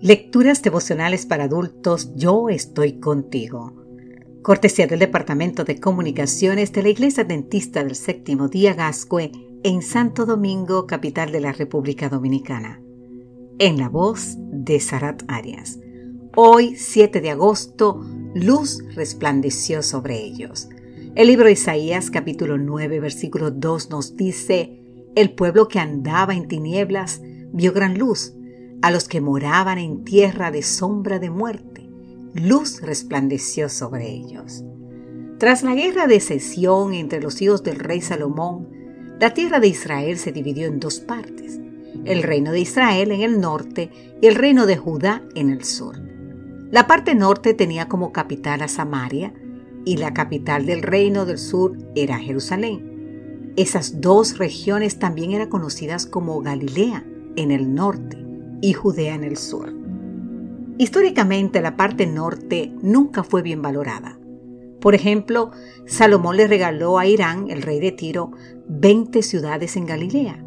Lecturas devocionales para adultos, yo estoy contigo. Cortesía del Departamento de Comunicaciones de la Iglesia Dentista del Séptimo Día Gascue en Santo Domingo, capital de la República Dominicana. En la voz de Sarat Arias. Hoy, 7 de agosto, luz resplandeció sobre ellos. El libro de Isaías capítulo 9 versículo 2 nos dice, El pueblo que andaba en tinieblas vio gran luz a los que moraban en tierra de sombra de muerte. Luz resplandeció sobre ellos. Tras la guerra de cesión entre los hijos del rey Salomón, la tierra de Israel se dividió en dos partes, el reino de Israel en el norte y el reino de Judá en el sur. La parte norte tenía como capital a Samaria y la capital del reino del sur era Jerusalén. Esas dos regiones también eran conocidas como Galilea en el norte y Judea en el sur. Históricamente la parte norte nunca fue bien valorada. Por ejemplo, Salomón le regaló a Irán, el rey de Tiro, 20 ciudades en Galilea.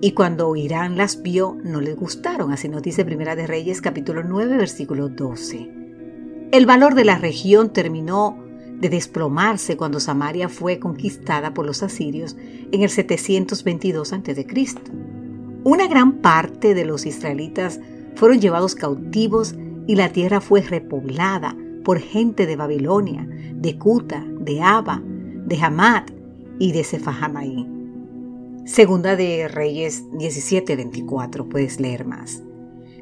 Y cuando Irán las vio, no les gustaron, así nos dice Primera de Reyes capítulo 9 versículo 12. El valor de la región terminó de desplomarse cuando Samaria fue conquistada por los asirios en el 722 a.C. Una gran parte de los israelitas fueron llevados cautivos y la tierra fue repoblada por gente de Babilonia, de Cuta, de Abba, de Hamat y de Sefahamaí. Segunda de Reyes 17:24, puedes leer más.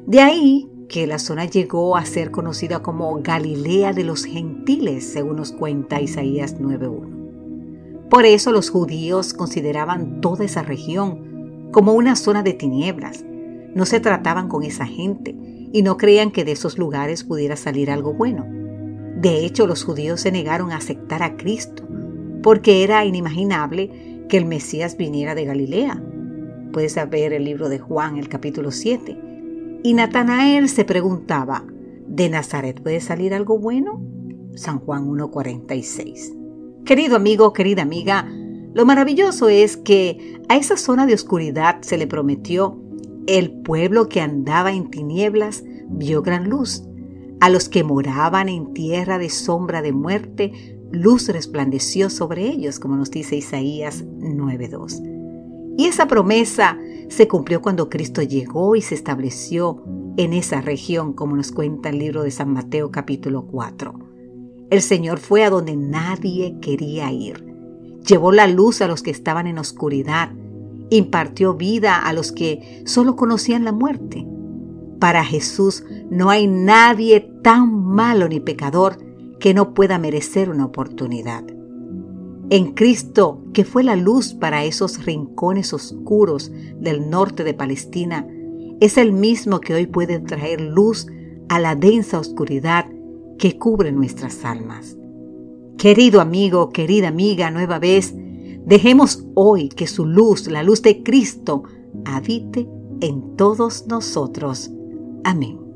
De ahí que la zona llegó a ser conocida como Galilea de los gentiles, según nos cuenta Isaías 9:1. Por eso los judíos consideraban toda esa región como una zona de tinieblas. No se trataban con esa gente y no creían que de esos lugares pudiera salir algo bueno. De hecho, los judíos se negaron a aceptar a Cristo porque era inimaginable que el Mesías viniera de Galilea. Puedes ver el libro de Juan, el capítulo 7. Y Natanael se preguntaba, ¿de Nazaret puede salir algo bueno? San Juan 1.46. Querido amigo, querida amiga, lo maravilloso es que a esa zona de oscuridad se le prometió, el pueblo que andaba en tinieblas vio gran luz. A los que moraban en tierra de sombra de muerte, luz resplandeció sobre ellos, como nos dice Isaías 9.2. Y esa promesa se cumplió cuando Cristo llegó y se estableció en esa región, como nos cuenta el libro de San Mateo capítulo 4. El Señor fue a donde nadie quería ir Llevó la luz a los que estaban en oscuridad, impartió vida a los que solo conocían la muerte. Para Jesús no hay nadie tan malo ni pecador que no pueda merecer una oportunidad. En Cristo, que fue la luz para esos rincones oscuros del norte de Palestina, es el mismo que hoy puede traer luz a la densa oscuridad que cubre nuestras almas. Querido amigo, querida amiga, nueva vez, dejemos hoy que su luz, la luz de Cristo, habite en todos nosotros. Amén.